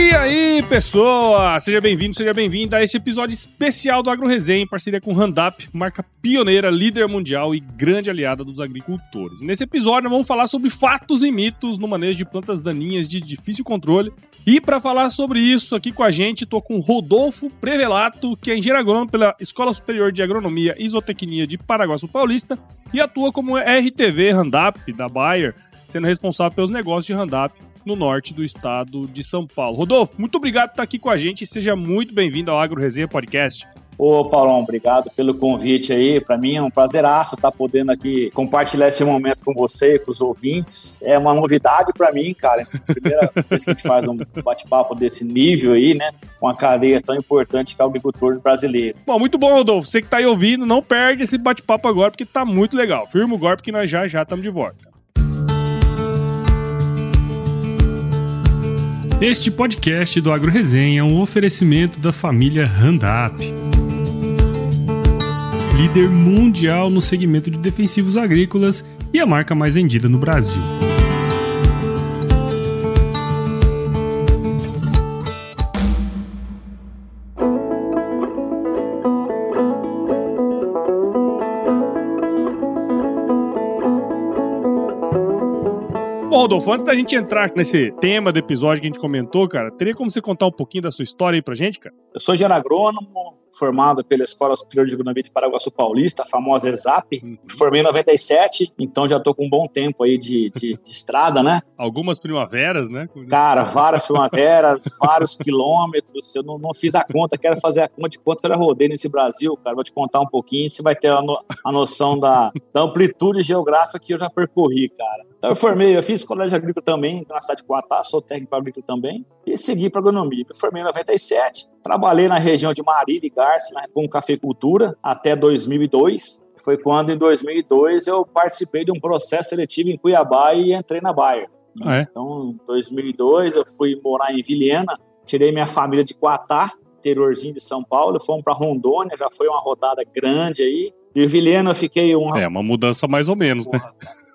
E aí, pessoa! Seja bem-vindo, seja bem-vinda a esse episódio especial do Agro Resenha, em parceria com Randap, marca pioneira, líder mundial e grande aliada dos agricultores. Nesse episódio, vamos falar sobre fatos e mitos no manejo de plantas daninhas de difícil controle. E para falar sobre isso aqui com a gente, tô com Rodolfo Prevelato, que é engenheiro agrônomo pela Escola Superior de Agronomia e Isotecnia de Paraguaçu Paulista e atua como RTV Randap da Bayer, sendo responsável pelos negócios de Randap no norte do estado de São Paulo. Rodolfo, muito obrigado por estar aqui com a gente e seja muito bem-vindo ao Agro Resenha Podcast. Ô, Paulão, obrigado pelo convite aí. Para mim é um prazeraço estar podendo aqui compartilhar esse momento com você e com os ouvintes. É uma novidade para mim, cara. Primeira vez que a gente faz um bate-papo desse nível aí, né? Uma cadeia tão importante que é o agricultor brasileiro. Bom, muito bom, Rodolfo. Você que tá aí ouvindo, não perde esse bate-papo agora, porque tá muito legal. Firma o golpe que nós já já estamos de volta. Este podcast do Agro Resenha é um oferecimento da família Randap. Líder mundial no segmento de defensivos agrícolas e a marca mais vendida no Brasil. Rodolfo, antes da gente entrar nesse tema do episódio que a gente comentou, cara, teria como você contar um pouquinho da sua história aí pra gente, cara? Eu sou engenheiro agrônomo, formado pela Escola Superior de Agronomia de Paraguaçu Paulista, a famosa ESAP. Me formei em 97, então já tô com um bom tempo aí de, de, de estrada, né? Algumas primaveras, né? Cara, várias primaveras, vários quilômetros. Eu não, não, fiz a conta, quero fazer a conta de quanto que eu já rodei nesse Brasil, cara. Vou te contar um pouquinho, você vai ter a, no, a noção da, da amplitude geográfica que eu já percorri, cara. Então eu formei, eu fiz colégio agrícola também, na cidade de Guatá, sou técnico agrícola também, e segui para agronomia. Me formei em 97, trabalhei na região de Marília e Garça, com cafeicultura, até 2002. Foi quando, em 2002, eu participei de um processo seletivo em Cuiabá e entrei na Bayer. Ah, é? Então, em 2002, eu fui morar em Vilhena, tirei minha família de Guatá, interiorzinho de São Paulo, fomos para Rondônia, já foi uma rodada grande aí. De Vilhena eu fiquei um... É, uma mudança mais ou menos, né?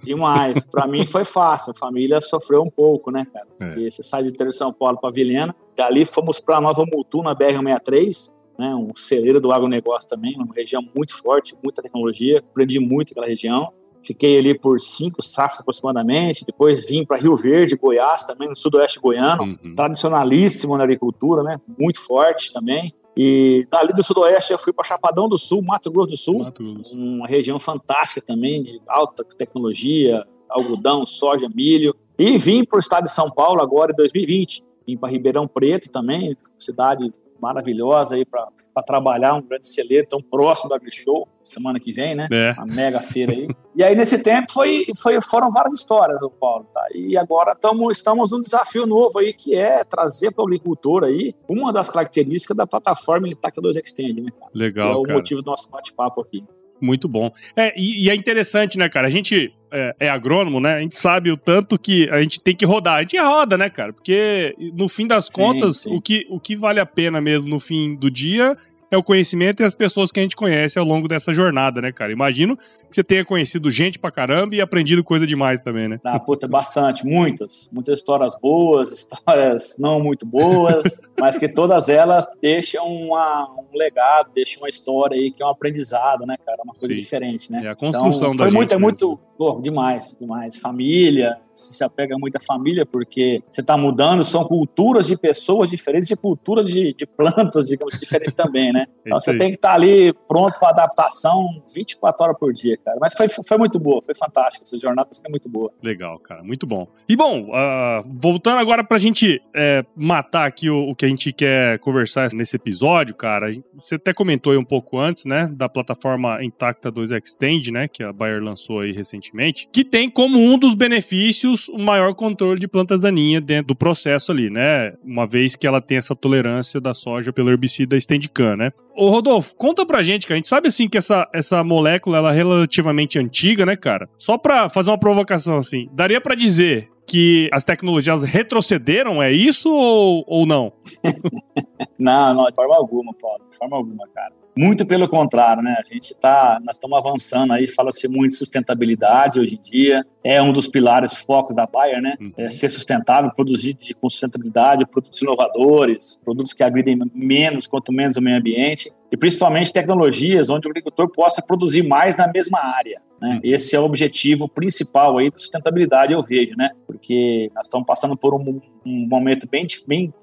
Demais. Para mim foi fácil. A família sofreu um pouco, né, cara? É. Você sai de interior de São Paulo para Vilhena. Dali fomos para Nova Mutu, na BR-63, né, um celeiro do agronegócio também, uma região muito forte, muita tecnologia. Aprendi muito naquela região. Fiquei ali por cinco safras aproximadamente. Depois vim para Rio Verde, Goiás, também no sudoeste goiano. Uhum. Tradicionalíssimo na agricultura, né? Muito forte também. E dali do sudoeste eu fui para Chapadão do Sul, Mato Grosso do Sul, uma região fantástica também, de alta tecnologia, algodão, soja, milho. E vim para o estado de São Paulo agora em 2020. Vim para Ribeirão Preto também, cidade maravilhosa aí para trabalhar, um grande celeiro, tão próximo do AgriShow, semana que vem, né? É. A mega feira aí. e aí, nesse tempo, foi, foi, foram várias histórias, do Paulo, tá? E agora tamo, estamos num desafio novo aí, que é trazer para o agricultor aí uma das características da plataforma Intacta 2 Extend, né, cara? Legal, que é o cara. motivo do nosso bate-papo aqui. Muito bom. É, e, e, é interessante, né, cara? A gente é, é, agrônomo, né? A gente sabe o tanto que a gente tem que rodar. A gente roda, né, cara? Porque no fim das contas, sim. O, que, o que vale a pena mesmo no fim do dia é o conhecimento e as pessoas que a gente conhece ao longo dessa jornada, né, cara? Imagino que você tenha conhecido gente pra caramba e aprendido coisa demais também, né? Ah, puta, bastante, muitas. Muitas histórias boas, histórias não muito boas, mas que todas elas deixam uma, um legado, deixam uma história aí que é um aprendizado, né, cara? Uma coisa Sim. diferente, né? É a construção então, da foi gente muito, é muito, pô, demais, demais. Família, você se apega muito à família, porque você está mudando, são culturas de pessoas diferentes e culturas de, de plantas, digamos, diferentes também, né? Então isso você aí. tem que estar ali pronto para adaptação 24 horas por dia, cara. Mas foi, foi muito boa, foi fantástica. Essa jornada foi muito boa. Legal, cara, muito bom. E bom, ah, voltando agora pra gente é, matar aqui o, o que a gente quer conversar nesse episódio, cara, você até comentou aí um pouco antes, né, da plataforma Intacta 2 Extend, né, que a Bayer lançou aí recentemente, que tem como um dos benefícios o maior controle de plantas daninhas dentro do processo ali, né, uma vez que ela tem essa tolerância da soja pelo herbicida Steadicam, né. Ô Rodolfo, conta pra gente, cara, a gente sabe assim que essa, essa molécula ela é relativamente antiga, né, cara? Só pra fazer uma provocação assim, daria pra dizer que as tecnologias retrocederam, é isso ou, ou não? não, não, de forma alguma, Paulo, de forma alguma, cara. Muito pelo contrário, né? A gente tá, nós estamos avançando aí, fala-se muito sustentabilidade hoje em dia, é um dos pilares focos da Bayer, né? Uhum. É ser sustentável, produzir de, com sustentabilidade, produtos inovadores, produtos que agridem menos, quanto menos o meio ambiente, e principalmente tecnologias onde o agricultor possa produzir mais na mesma área. Né? Esse é o objetivo principal aí da sustentabilidade, eu vejo, né? Porque nós estamos passando por um, um momento bem, bem,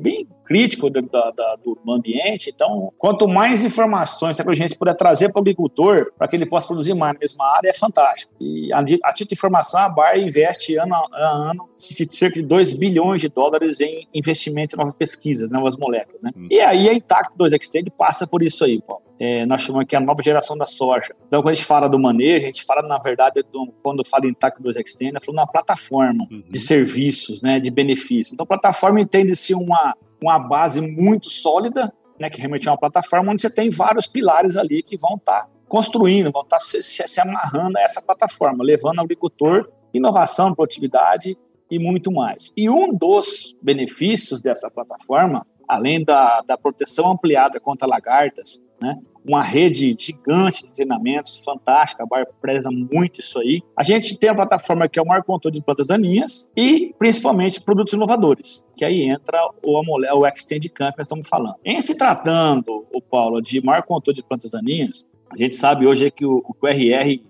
bem crítico do, da, do ambiente. Então, quanto mais informações, tecnologia a gente puder trazer para o agricultor, para que ele possa produzir mais na mesma área, é fantástico. E a, a título de informação, a Bayer investe ano a ano cerca de 2 bilhões de dólares em investimento em novas pesquisas, novas moléculas. Né? Hum. E aí a Intacto 2 Extend passa por isso aí, Paulo. É, nós chamamos aqui a nova geração da soja. Então, quando a gente fala do manejo, a gente fala, na verdade, do, quando fala em Intacto 2 Extend, é falando uma plataforma uhum. de serviços, né, de benefícios. Então, plataforma entende-se uma, uma base muito sólida, né, que realmente é uma plataforma onde você tem vários pilares ali que vão estar tá construindo, vão estar tá se, se, se amarrando a essa plataforma, levando ao agricultor inovação, produtividade e muito mais. E um dos benefícios dessa plataforma, além da, da proteção ampliada contra lagartas, né, uma rede gigante de treinamentos, fantástica, a Bar preza muito isso aí. A gente tem a plataforma que é o maior controle de plantas daninhas e, principalmente, produtos inovadores, que aí entra o, o Extend Camp que nós estamos falando. Em se tratando, o Paulo, de maior controle de plantas daninhas, a gente sabe hoje que o, o RR,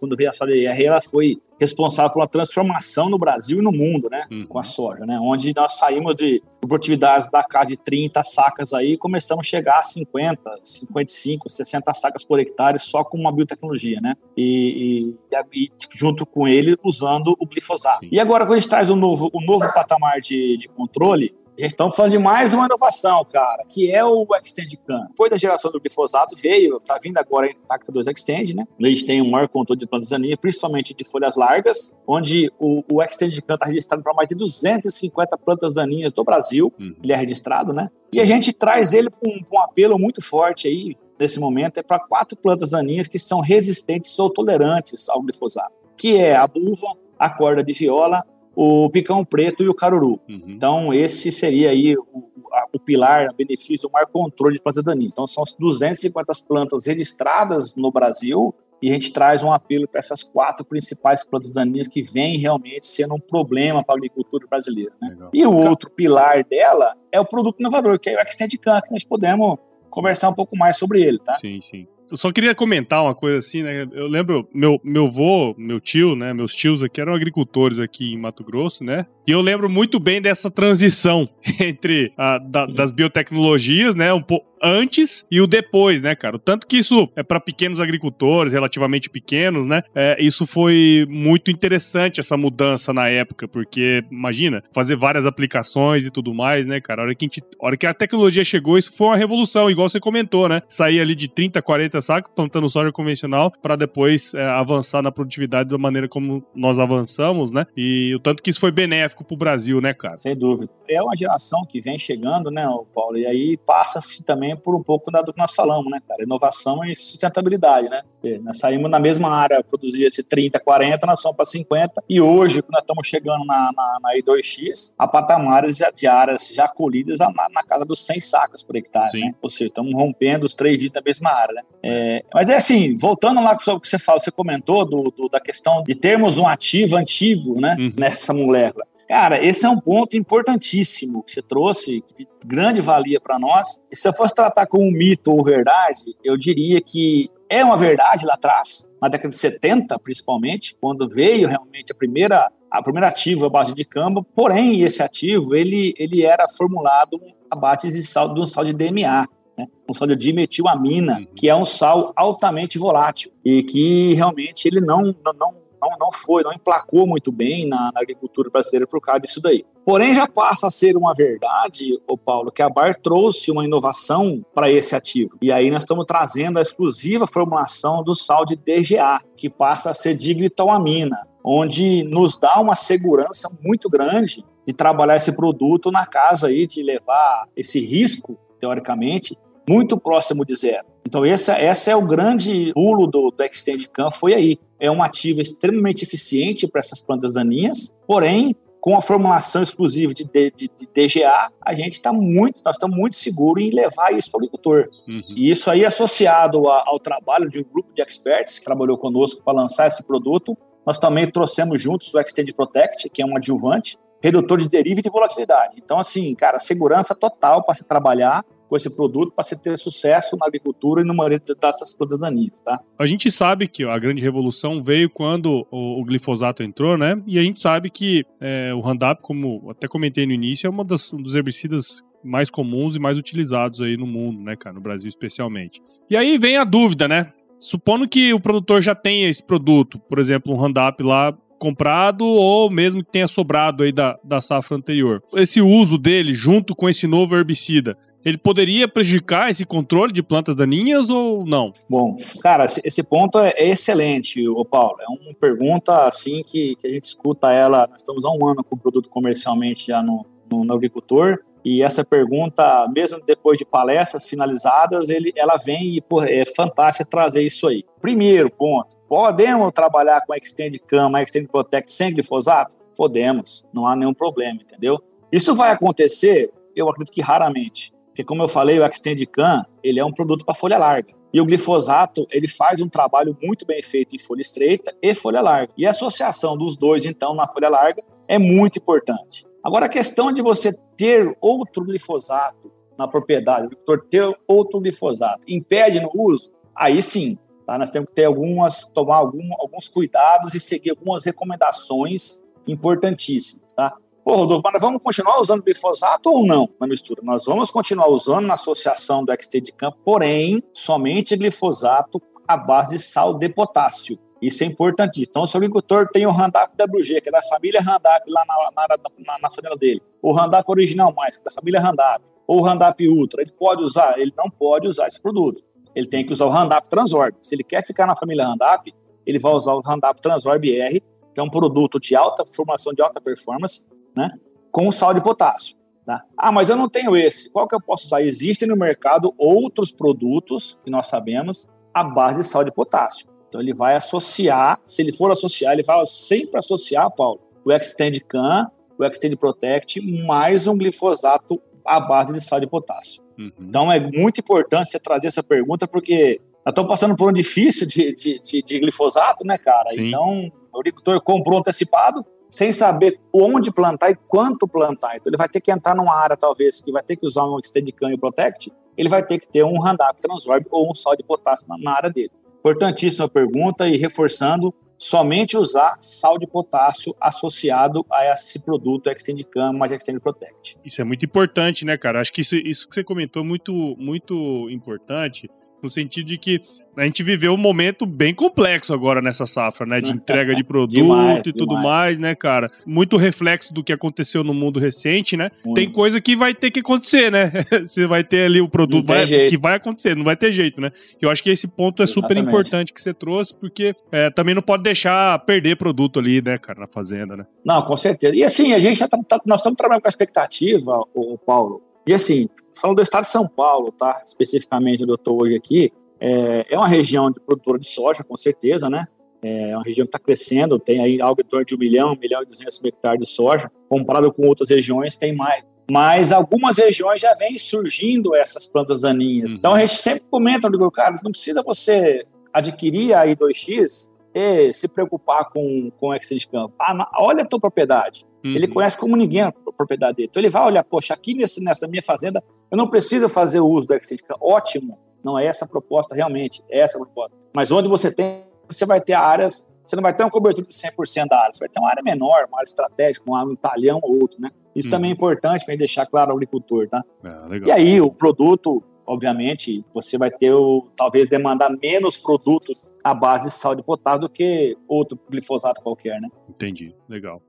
quando veio a soja IR, ela foi responsável por uma transformação no Brasil e no mundo, né, uhum. com a soja, né, onde nós saímos de produtividades da cá de 30 sacas aí e começamos a chegar a 50, 55, 60 sacas por hectare só com uma biotecnologia, né, e, e, e junto com ele usando o glifosato. Sim. E agora quando a gente traz o um novo, um novo patamar de, de controle, Estamos falando de mais uma inovação, cara, que é o Extend Can. Depois da geração do glifosato, veio, tá vindo agora a Intacta 2 Extend, né? A gente tem um maior controle de plantas daninhas, principalmente de folhas largas, onde o, o Extend Can está registrado para mais de 250 plantas daninhas do Brasil. Uhum. Ele é registrado, né? E a gente traz ele com um, um apelo muito forte aí, nesse momento, é para quatro plantas daninhas que são resistentes ou tolerantes ao glifosato, que é a buva, a corda de viola o picão preto e o caruru. Uhum. Então, esse seria aí o, a, o pilar, o benefício, o maior controle de plantas daninhas. Então, são 250 plantas registradas no Brasil e a gente traz um apelo para essas quatro principais plantas daninhas que vêm realmente sendo um problema para a agricultura brasileira. Né? E o outro pilar dela é o produto inovador, que é o Extend Can, que nós podemos conversar um pouco mais sobre ele, tá? Sim, sim só queria comentar uma coisa assim, né? Eu lembro, meu, meu vô, meu tio, né? Meus tios aqui eram agricultores aqui em Mato Grosso, né? E eu lembro muito bem dessa transição entre a, da, das biotecnologias, né? Um pouco antes e o depois, né, cara? Tanto que isso é para pequenos agricultores, relativamente pequenos, né? É, isso foi muito interessante, essa mudança na época, porque imagina, fazer várias aplicações e tudo mais, né, cara? A hora que a, gente, a, hora que a tecnologia chegou, isso foi uma revolução, igual você comentou, né? Sair ali de 30, 40 sacos plantando soja convencional para depois é, avançar na produtividade da maneira como nós avançamos, né? E o tanto que isso foi benéfico pro Brasil, né, cara? Sem dúvida. É uma geração que vem chegando, né, Paulo? E aí passa-se também por um pouco do que nós falamos, né, cara? Inovação e sustentabilidade, né? Nós saímos na mesma área, produzia esse 30, 40, nós somos para 50, e hoje, nós estamos chegando na, na, na I2X, a patamares de áreas já colhidas na, na casa dos 100 sacas por hectare, Sim. né? Ou seja, estamos rompendo os três dias da mesma área, né? É, mas é assim, voltando lá para o que você fala, você comentou do, do, da questão de termos um ativo antigo, né, uhum. nessa molécula. Cara, esse é um ponto importantíssimo que você trouxe, de grande valia para nós. E se eu fosse tratar como um mito ou verdade, eu diria que é uma verdade lá atrás, na década de 70, principalmente, quando veio realmente a primeira a primeira ativo à base de camba, porém esse ativo ele, ele era formulado a base de, sal, de um sal de DMA, né? um sal de dimetilamina, uhum. que é um sal altamente volátil e que realmente ele não, não, não, não foi, não emplacou muito bem na, na agricultura brasileira por causa disso daí. Porém, já passa a ser uma verdade, o Paulo, que a Bar trouxe uma inovação para esse ativo. E aí nós estamos trazendo a exclusiva formulação do sal de DGA, que passa a ser diglitoamina, onde nos dá uma segurança muito grande de trabalhar esse produto na casa aí, de levar esse risco, teoricamente, muito próximo de zero. Então, esse, esse é o grande pulo do, do Extend Can, foi aí. É um ativo extremamente eficiente para essas plantas daninhas, porém, com a formulação exclusiva de, de, de, de DGA, a gente está muito, nós estamos muito seguros em levar isso para o agricultor. Uhum. E isso aí associado a, ao trabalho de um grupo de experts que trabalhou conosco para lançar esse produto, nós também trouxemos juntos o Extend Protect, que é um adjuvante, redutor de deriva e de volatilidade. Então, assim, cara, segurança total para se trabalhar com esse produto para se ter sucesso na agricultura e no manejo dessas plantas daninhas, tá? A gente sabe que a grande revolução veio quando o, o glifosato entrou, né? E a gente sabe que é, o Roundup, como até comentei no início, é uma das, um dos herbicidas mais comuns e mais utilizados aí no mundo, né, cara? No Brasil especialmente. E aí vem a dúvida, né? Supondo que o produtor já tenha esse produto, por exemplo, um Roundup lá comprado ou mesmo que tenha sobrado aí da, da safra anterior. Esse uso dele junto com esse novo herbicida, ele poderia prejudicar esse controle de plantas daninhas ou não? Bom, cara, esse ponto é, é excelente, o Paulo. É uma pergunta assim que, que a gente escuta ela. Nós estamos há um ano com o produto comercialmente já no, no, no agricultor. E essa pergunta, mesmo depois de palestras finalizadas, ele, ela vem e pô, é fantástico trazer isso aí. Primeiro ponto, podemos trabalhar com a Extend Cam, a Extend Protect sem glifosato? Podemos, não há nenhum problema, entendeu? Isso vai acontecer, eu acredito que raramente. Porque, como eu falei, o Extendicam, ele é um produto para folha larga. E o glifosato, ele faz um trabalho muito bem feito em folha estreita e folha larga. E a associação dos dois, então, na folha larga, é muito importante. Agora, a questão de você ter outro glifosato na propriedade, o ter outro glifosato, impede no uso? Aí sim, tá? nós temos que ter algumas, tomar algum, alguns cuidados e seguir algumas recomendações importantíssimas. Tá? Pô, Rodolfo, mas vamos continuar usando glifosato ou não na mistura? Nós vamos continuar usando na associação do XT de campo, porém, somente glifosato à base de sal de potássio. Isso é importantíssimo. Então, se o agricultor tem o Roundup WG, que é da família Roundup lá na, na, na, na fazenda dele, o Roundup original mais, que é da família Roundup, ou o Roundup Ultra, ele pode usar? Ele não pode usar esse produto. Ele tem que usar o Roundup Transorb. Se ele quer ficar na família Roundup, ele vai usar o Roundup Transorb R, que é um produto de alta formação, de alta performance, né? Com sal de potássio. Tá? Ah, mas eu não tenho esse. Qual que eu posso usar? Existem no mercado outros produtos que nós sabemos à base de sal de potássio. Então ele vai associar, se ele for associar, ele vai sempre associar, Paulo, o Extend Can, o Extend Protect, mais um glifosato à base de sal de potássio. Uhum. Então é muito importante você trazer essa pergunta, porque nós estamos passando por um difícil de, de, de, de glifosato, né, cara? Sim. Então o agricultor comprou antecipado, sem saber onde plantar e quanto plantar. Então ele vai ter que entrar numa área, talvez, que vai ter que usar um Extendicam e Protect, ele vai ter que ter um Roundup Transorb ou um sal de potássio na, na área dele. Importantíssima pergunta e reforçando, somente usar sal de potássio associado a esse produto Extendicam mais Extend Protect. Isso é muito importante, né, cara? Acho que isso, isso que você comentou é muito, muito importante, no sentido de que a gente viveu um momento bem complexo agora nessa safra, né? De entrega de produto demais, e tudo demais. mais, né, cara? Muito reflexo do que aconteceu no mundo recente, né? Muito. Tem coisa que vai ter que acontecer, né? Você vai ter ali o produto vai, que vai acontecer, não vai ter jeito, né? Eu acho que esse ponto é super importante que você trouxe, porque é, também não pode deixar perder produto ali, né, cara, na fazenda, né? Não, com certeza. E assim, a gente já tá, tá, nós estamos trabalhando com a expectativa, o Paulo, e assim, falando do estado de São Paulo, tá? Especificamente, onde eu estou hoje aqui, é, é uma região de produtora de soja, com certeza, né? É uma região que está crescendo, tem aí algo em torno de 1 milhão, 1 milhão e 200 mil hectares de soja. Comparado com outras regiões, tem mais. Mas algumas regiões já vêm surgindo essas plantas daninhas. Uhum. Então a gente sempre comenta, digo, cara, não precisa você adquirir a I2X e se preocupar com, com o excel de campo. Ah, olha a tua propriedade. Uhum. Ele conhece como ninguém a propriedade dele. Então ele vai olhar, poxa, aqui nesse, nessa minha fazenda eu não preciso fazer o uso do excel de campo. Ótimo. Não é essa a proposta realmente, é essa a proposta. Mas onde você tem, você vai ter áreas, você não vai ter uma cobertura de 100% da área, você vai ter uma área menor, uma área estratégica, um talhão ou outro, né? Isso hum. também é importante para deixar claro ao agricultor, tá? É, e aí, o produto, obviamente, você vai ter, o, talvez, demandar menos produtos à base de sal de potássio do que outro glifosato qualquer, né? Entendi, legal.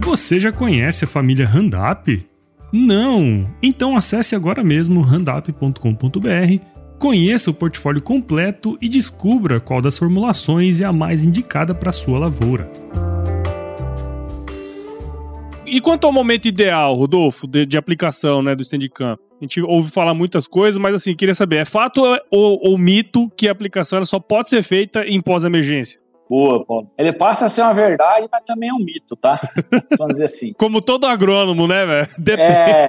Você já conhece a família Roundup? Não! Então acesse agora mesmo randup.com.br, conheça o portfólio completo e descubra qual das formulações é a mais indicada para sua lavoura. E quanto ao momento ideal, Rodolfo, de, de aplicação né, do Steadicam? A gente ouve falar muitas coisas, mas assim, queria saber, é fato ou, ou mito que a aplicação só pode ser feita em pós-emergência? Boa, Paulo. Ele passa a ser uma verdade, mas também é um mito, tá? Vamos dizer assim. Como todo agrônomo, né, velho? É, é.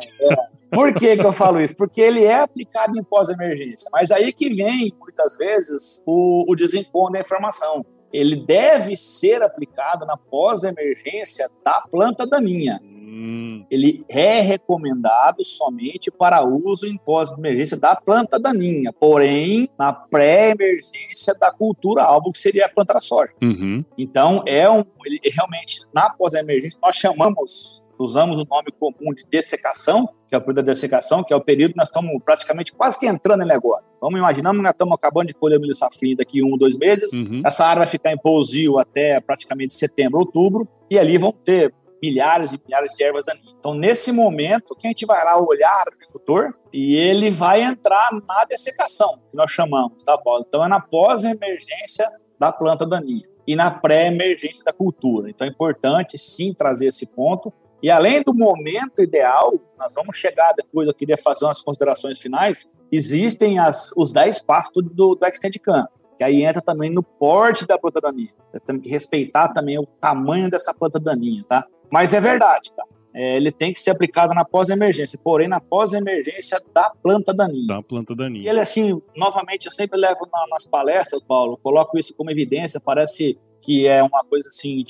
Por que, que eu falo isso? Porque ele é aplicado em pós-emergência. Mas aí que vem, muitas vezes, o, o desencontro da informação. Ele deve ser aplicado na pós-emergência da planta daninha. Hum. Ele é recomendado somente para uso em pós-emergência da planta daninha, porém, na pré-emergência da cultura alvo, que seria a planta da soja. Uhum. Então, é um, ele realmente, na pós-emergência, nós chamamos usamos o nome comum de dessecação, que é o período da dessecação, que é o período que nós estamos praticamente quase que entrando nele agora. Vamos imaginar que nós estamos acabando de colher o milho safrinha daqui um, dois meses, uhum. essa área vai ficar em pousio até praticamente setembro, outubro, e ali vão ter milhares e milhares de ervas daninhas. Então, nesse momento, que a gente vai lá olhar o agricultor e ele vai entrar na dessecação, que nós chamamos, tá bom? Então, é na pós-emergência da planta daninha e na pré-emergência da cultura. Então, é importante, sim, trazer esse ponto e além do momento ideal, nós vamos chegar depois, eu queria fazer umas considerações finais, existem as, os 10 passos do, do Extendicam, que aí entra também no porte da planta daninha. Nós temos que respeitar também o tamanho dessa planta daninha, tá? Mas é verdade, cara. É, ele tem que ser aplicado na pós-emergência, porém na pós-emergência da planta daninha. Da planta daninha. E ele, assim, novamente, eu sempre levo na, nas palestras, Paulo, coloco isso como evidência, parece que é uma coisa assim,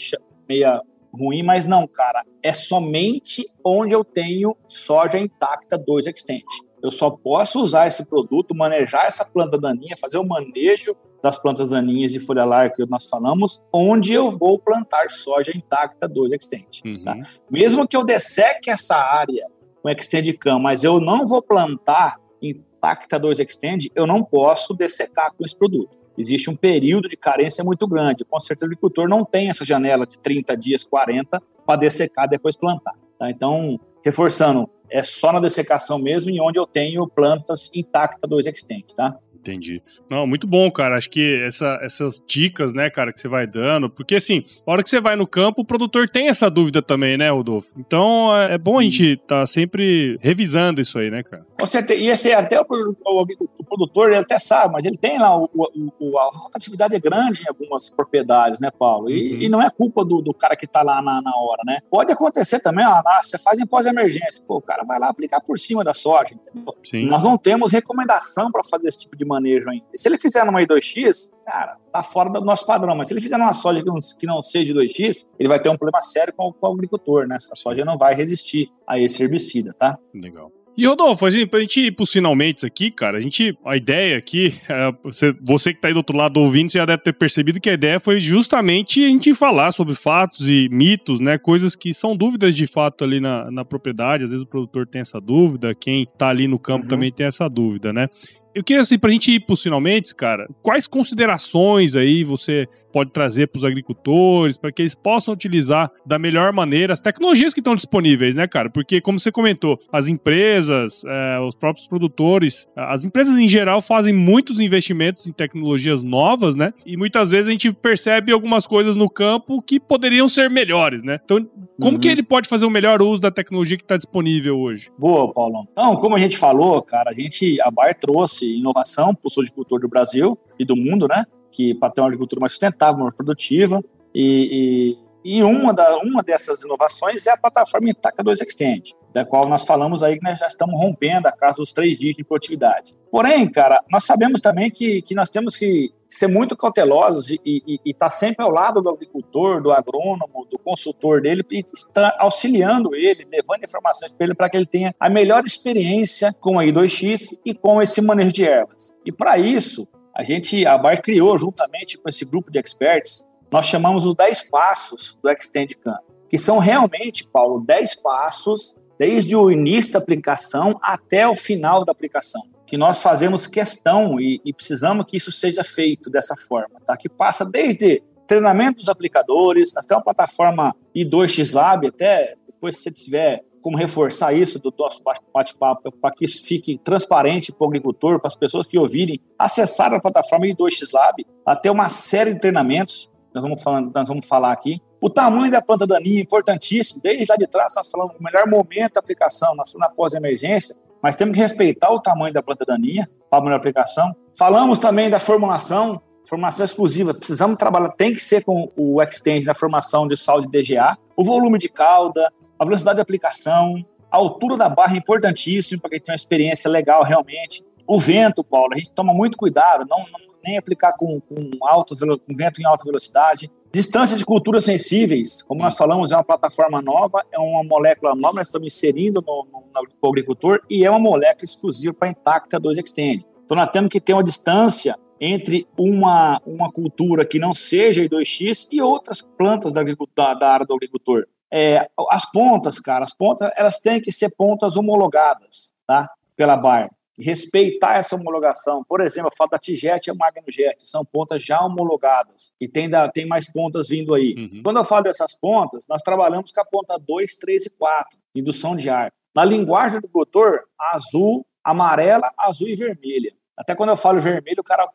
meia ruim, mas não, cara. É somente onde eu tenho soja intacta 2 Extend. Eu só posso usar esse produto, manejar essa planta daninha, fazer o manejo das plantas daninhas de folha larga que nós falamos, onde eu vou plantar soja intacta 2 Extend. Uhum. Tá? Mesmo que eu desseque essa área com Extend Cam, mas eu não vou plantar intacta 2 Extend, eu não posso dessecar com esse produto existe um período de carência muito grande. Com certeza, o agricultor não tem essa janela de 30 dias, 40, para dessecar e depois plantar. Tá? Então, reforçando, é só na dessecação mesmo e onde eu tenho plantas intactas do Extend, tá? Entendi. Não, muito bom, cara. Acho que essa, essas dicas, né, cara, que você vai dando, porque assim, a hora que você vai no campo, o produtor tem essa dúvida também, né, Rodolfo? Então é, é bom a gente estar tá sempre revisando isso aí, né, cara? Com certeza. E esse, até o, o, o, produtor, ele até sabe, mas ele tem lá, o, o, a rotatividade é grande em algumas propriedades, né, Paulo? E, uhum. e não é culpa do, do cara que está lá na, na, hora, né? Pode acontecer também, ó, você faz em pós-emergência, pô, o cara vai lá aplicar por cima da soja, entendeu? Sim. Nós não temos recomendação para fazer esse tipo de manejo ainda. Se ele fizer numa I2X, cara, tá fora do nosso padrão. Mas se ele fizer numa soja que não, que não seja 2X, ele vai ter um problema sério com, com o agricultor, né? Essa soja não vai resistir a esse herbicida, tá? Legal. E Rodolfo, assim, pra gente ir pros finalmente aqui, cara, a gente, a ideia aqui, é, você, você que tá aí do outro lado ouvindo, você já deve ter percebido que a ideia foi justamente a gente falar sobre fatos e mitos, né, coisas que são dúvidas de fato ali na, na propriedade, às vezes o produtor tem essa dúvida, quem tá ali no campo uhum. também tem essa dúvida, né. Eu queria, assim, pra gente ir pros finalmente, cara, quais considerações aí você pode trazer para os agricultores, para que eles possam utilizar da melhor maneira as tecnologias que estão disponíveis, né, cara? Porque, como você comentou, as empresas, é, os próprios produtores, as empresas em geral fazem muitos investimentos em tecnologias novas, né? E muitas vezes a gente percebe algumas coisas no campo que poderiam ser melhores, né? Então, como uhum. que ele pode fazer o melhor uso da tecnologia que está disponível hoje? Boa, Paulo. Então, como a gente falou, cara, a gente, a Bayer trouxe inovação para o sojicultor do Brasil e do mundo, né? que para ter uma agricultura mais sustentável, mais produtiva. E, e, e, uma, da, uma dessas inovações é a plataforma Intacta 2 Extend, da qual nós falamos aí que nós já estamos rompendo a casa dos três dias de produtividade. Porém, cara, nós sabemos também que, que nós temos que ser muito cautelosos e estar tá sempre ao lado do agricultor, do agrônomo, do consultor dele, e estar auxiliando ele, levando informações para ele, para que ele tenha a melhor experiência com a I2X e com esse manejo de ervas. E para isso, a gente, a Bar criou juntamente com esse grupo de experts, nós chamamos os 10 passos do Extend Camp, que são realmente, Paulo, 10 passos desde o início da aplicação até o final da aplicação, que nós fazemos questão e, e precisamos que isso seja feito dessa forma, tá? Que passa desde treinamento dos aplicadores, até uma plataforma I2X Lab, até depois se você tiver como reforçar isso do nosso bate-papo, para que isso fique transparente para o agricultor, para as pessoas que ouvirem, acessar a plataforma I2X Lab, até uma série de treinamentos, nós vamos, nós vamos falar aqui. O tamanho da planta daninha é importantíssimo, desde lá de trás nós falamos o melhor momento da aplicação, nós falamos na pós-emergência, mas temos que respeitar o tamanho da planta daninha para a melhor aplicação. Falamos também da formulação, formação exclusiva. Precisamos trabalhar, tem que ser com o Extend na formação de sal de DGA. O volume de cauda, a velocidade de aplicação, a altura da barra é importantíssimo para quem tem uma experiência legal realmente. O vento, Paulo, a gente toma muito cuidado, não, não nem aplicar com, com, alto, com vento em alta velocidade. Distância de culturas sensíveis, como nós falamos, é uma plataforma nova, é uma molécula nova, nós estamos inserindo no, no, no agricultor e é uma molécula exclusiva para Intacta 2 Extend. Então nós temos que ter uma distância entre uma, uma cultura que não seja I2X e outras plantas da, da, da área do agricultor. É, as pontas, cara, as pontas, elas têm que ser pontas homologadas, tá? Pela Bayer respeitar essa homologação. Por exemplo, eu falo da Tijet e a Magnojet, são pontas já homologadas e tem, da, tem mais pontas vindo aí. Uhum. Quando eu falo dessas pontas, nós trabalhamos com a ponta 2, 3 e 4, indução de ar. Na linguagem do motor, azul, amarela, azul e vermelha. Até quando eu falo vermelho, o cara,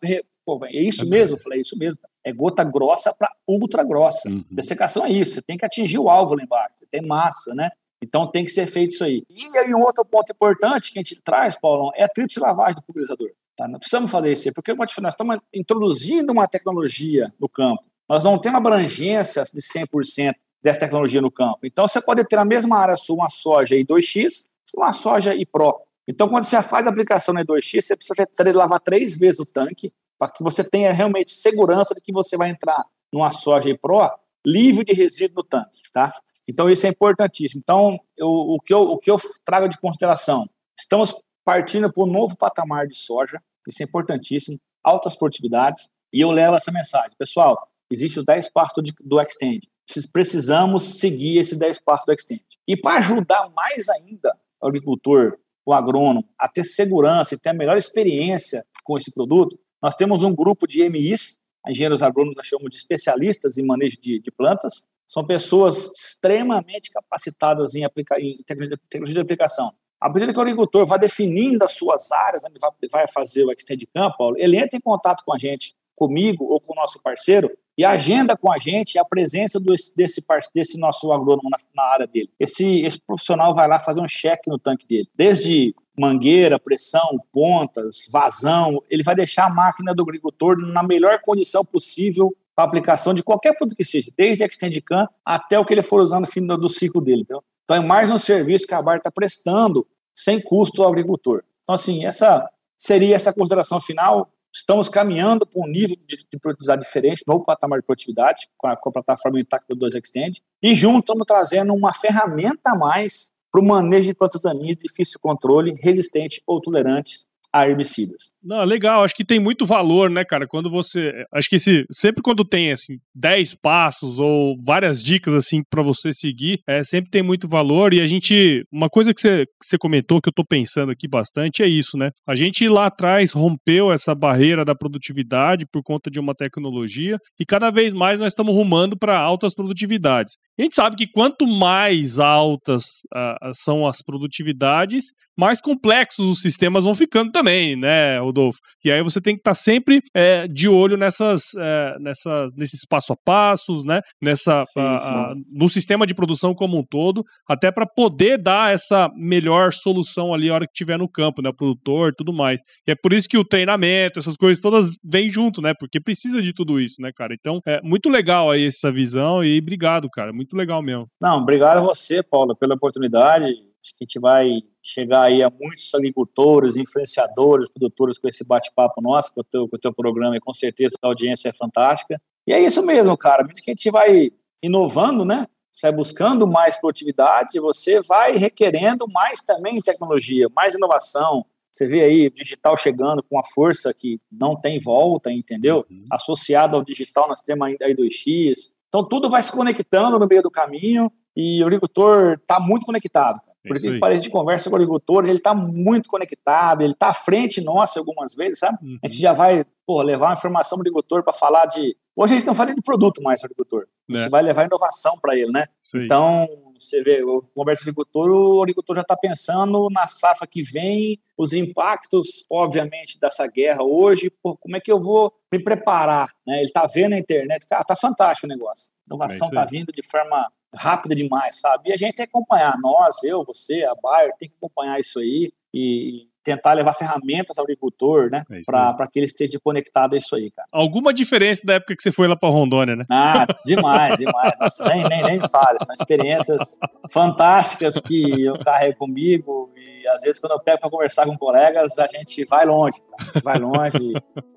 pô, é isso mesmo? Eu falei, é isso mesmo. É gota grossa para ultra grossa. Uhum. Dessecação é isso, você tem que atingir o alvo lá embaixo, tem massa, né? Então tem que ser feito isso aí. E aí um outro ponto importante que a gente traz, Paulão, é a tríplice lavagem do pulverizador. Tá? Não precisamos fazer isso aí, porque nós estamos introduzindo uma tecnologia no campo. Nós não temos abrangência de 100% dessa tecnologia no campo. Então você pode ter na mesma área sua uma soja I2X e uma soja I Pro. Então quando você faz a aplicação na I2X, você precisa lavar três vezes o tanque para que você tenha realmente segurança de que você vai entrar numa soja I Pro livre de resíduo no tanque, tá? Então isso é importantíssimo. Então eu, o, que eu, o que eu trago de consideração, estamos partindo para um novo patamar de soja, isso é importantíssimo, altas produtividades, e eu levo essa mensagem. Pessoal, existe os 10 passos do Extend. Precisamos seguir esses 10 passos do Extend. E para ajudar mais ainda o agricultor, o agrônomo, a ter segurança e ter a melhor experiência com esse produto, nós temos um grupo de MIs engenheiros agrônomos nós chamamos de especialistas em manejo de, de plantas, são pessoas extremamente capacitadas em, aplicar, em tecnologia de aplicação. À medida que o agricultor vai definindo as suas áreas, vai, vai fazer o extend campo, ele entra em contato com a gente, comigo ou com o nosso parceiro, e agenda com a gente a presença do, desse, desse nosso agrônomo na, na, área dele. Esse, esse profissional vai lá fazer um cheque no tanque dele. Desde mangueira, pressão, pontas, vazão, ele vai deixar a máquina do agricultor na melhor condição possível para aplicação de qualquer produto que seja, desde Extend Can até o que ele for usando no fim do, ciclo dele. Entendeu? Então é mais um serviço que a Bar está prestando sem custo ao agricultor. Então, assim, essa seria essa consideração final estamos caminhando para um nível de, de produtividade diferente, novo patamar de produtividade, com a, com a plataforma Intacto 2 Extend, e junto estamos trazendo uma ferramenta a mais para o manejo de plantas daninhas difícil controle, resistente ou tolerantes a herbicidas. Não, legal, acho que tem muito valor, né, cara? Quando você. Acho que se, sempre quando tem, assim, 10 passos ou várias dicas, assim, para você seguir, é, sempre tem muito valor. E a gente. Uma coisa que você, que você comentou que eu tô pensando aqui bastante é isso, né? A gente lá atrás rompeu essa barreira da produtividade por conta de uma tecnologia e cada vez mais nós estamos rumando para altas produtividades. A gente sabe que quanto mais altas uh, são as produtividades, mais complexos os sistemas vão ficando também, né, Rodolfo? E aí você tem que estar tá sempre é, de olho nessas, é, nessas, nesses passo a passos, né? Nessa, sim, a, a, no sistema de produção como um todo, até para poder dar essa melhor solução ali a hora que estiver no campo, né? O produtor, tudo mais. E é por isso que o treinamento, essas coisas todas vêm junto, né? Porque precisa de tudo isso, né, cara? Então é muito legal aí essa visão e obrigado, cara. Muito legal mesmo. Não, obrigado a você, Paulo, pela oportunidade Acho que a gente vai chegar aí a muitos agricultores, influenciadores, produtores com esse bate-papo nosso, com o, teu, com o teu programa, e com certeza a audiência é fantástica. E é isso mesmo, cara. Mesmo que a gente vai inovando, né? Você vai buscando mais produtividade, você vai requerendo mais também tecnologia, mais inovação. Você vê aí o digital chegando com a força que não tem volta, entendeu? Uhum. Associado ao digital, nós temos ainda aí 2X. Então tudo vai se conectando no meio do caminho e o agricultor está muito conectado. Por isso que a gente conversa com o agricultor, ele está muito conectado, ele está à frente nossa algumas vezes, sabe? Uhum. A gente já vai pô, levar uma informação do agricultor para falar de. Hoje a gente não fala de produto mais para o agricultor. A gente é. vai levar inovação para ele, né? Sim. Então, você vê, eu converso com o agricultor, o agricultor já está pensando na safra que vem, os impactos, obviamente, dessa guerra hoje, pô, como é que eu vou me preparar? Né? Ele está vendo na internet, cara, tá fantástico o negócio. A inovação está é vindo de forma rápida demais, sabe? E a gente tem que acompanhar, nós, eu, você, a Bayer, tem que acompanhar isso aí. e tentar levar ferramentas ao agricultor, né? É para que ele esteja conectado a isso aí, cara. Alguma diferença da época que você foi lá para Rondônia, né? Ah, demais, demais. Nossa, nem, nem, nem fale. São experiências fantásticas que eu carrego comigo e às vezes quando eu pego para conversar com colegas, a gente vai longe, cara. a gente vai longe.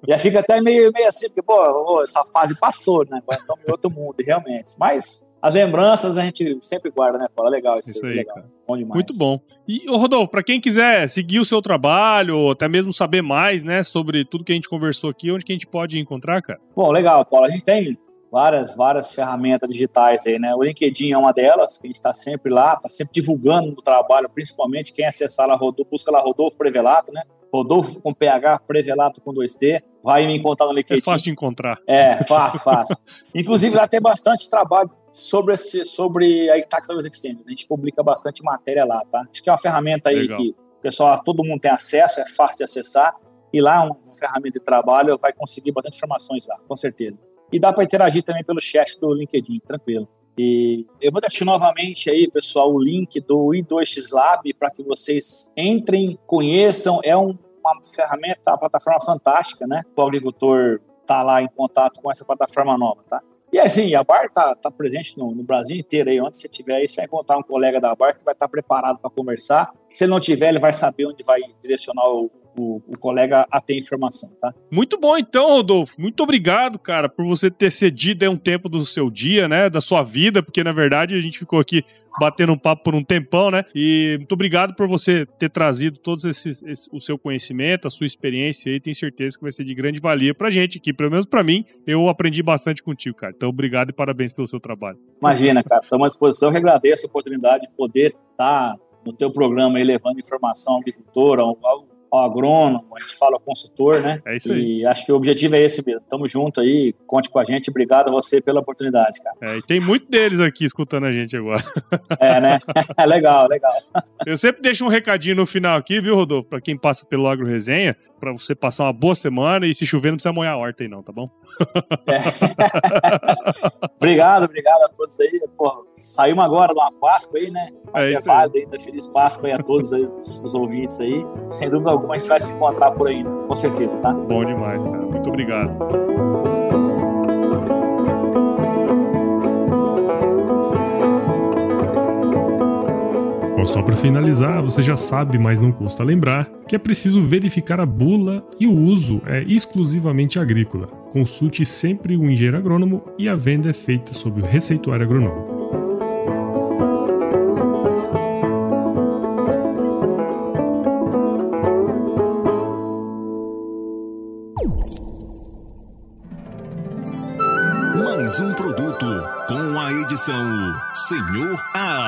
e aí fica até meio, meio assim, porque, pô, essa fase passou, né? Agora estamos em outro mundo, realmente. Mas as lembranças a gente sempre guarda, né, Paulo? É legal isso, isso aí, legal. Cara. Bom demais. Muito bom. E, ô Rodolfo, para quem quiser seguir o seu trabalho, ou até mesmo saber mais, né, sobre tudo que a gente conversou aqui, onde que a gente pode encontrar, cara? Bom, legal, Paulo. A gente tem várias, várias ferramentas digitais aí, né? O LinkedIn é uma delas, que a gente está sempre lá, está sempre divulgando o trabalho, principalmente quem acessar lá, Rodolfo, busca lá Rodolfo Prevelato, né? Rodolfo com PH, Prevelato com 2T, vai me encontrar no LinkedIn. É fácil de encontrar. É, fácil, fácil. Inclusive lá tem bastante trabalho sobre, esse, sobre a Itac Extended. A gente publica bastante matéria lá, tá? Acho que é uma ferramenta aí Legal. que o pessoal, todo mundo tem acesso, é fácil de acessar. E lá, uma ferramenta de trabalho, vai conseguir bastante informações lá, com certeza. E dá para interagir também pelo chat do LinkedIn, tranquilo. E eu vou deixar novamente aí, pessoal, o link do i2x Lab para que vocês entrem, conheçam. É um, uma ferramenta, uma plataforma fantástica, né? O agricultor tá lá em contato com essa plataforma nova, tá? E assim, a Bar está tá presente no, no, Brasil inteiro aí. Onde você estiver aí, você vai encontrar um colega da Bar que vai estar tá preparado para conversar. Se ele não tiver, ele vai saber onde vai direcionar o, o, o, colega a ter informação, tá? Muito bom, então, Rodolfo. Muito obrigado, cara, por você ter cedido um tempo do seu dia, né? Da sua vida, porque na verdade a gente ficou aqui batendo um papo por um tempão, né? E muito obrigado por você ter trazido todos esses, esse, o seu conhecimento, a sua experiência aí. Tenho certeza que vai ser de grande valia pra gente aqui, pelo menos pra mim. Eu aprendi bastante contigo, cara. Então, obrigado e parabéns pelo seu trabalho. Imagina, cara. Estamos à disposição. Eu agradeço a oportunidade de poder estar no teu programa aí levando informação ao agricultor, ao, ao ao agrônomo, a gente fala ao consultor, né? É isso aí. E acho que o objetivo é esse mesmo. Tamo junto aí, conte com a gente. Obrigado a você pela oportunidade, cara. É, e tem muito deles aqui escutando a gente agora. É, né? legal, legal. Eu sempre deixo um recadinho no final aqui, viu, Rodolfo? Pra quem passa pelo Agro Resenha, pra você passar uma boa semana e se chover não precisa molhar a horta aí não, tá bom? É. obrigado, obrigado a todos aí. Pô, saímos agora de uma Páscoa aí, né? É isso aí. ainda. Feliz Páscoa aí a todos aí, os, os ouvintes aí. Sem dúvida alguma a gente vai se encontrar por aí, com certeza, tá? Bom demais, cara. Muito obrigado. Só para finalizar, você já sabe, mas não custa lembrar, que é preciso verificar a bula e o uso é exclusivamente agrícola. Consulte sempre o engenheiro agrônomo e a venda é feita sob o receituário agronômico. Mais um produto com a edição Senhor A.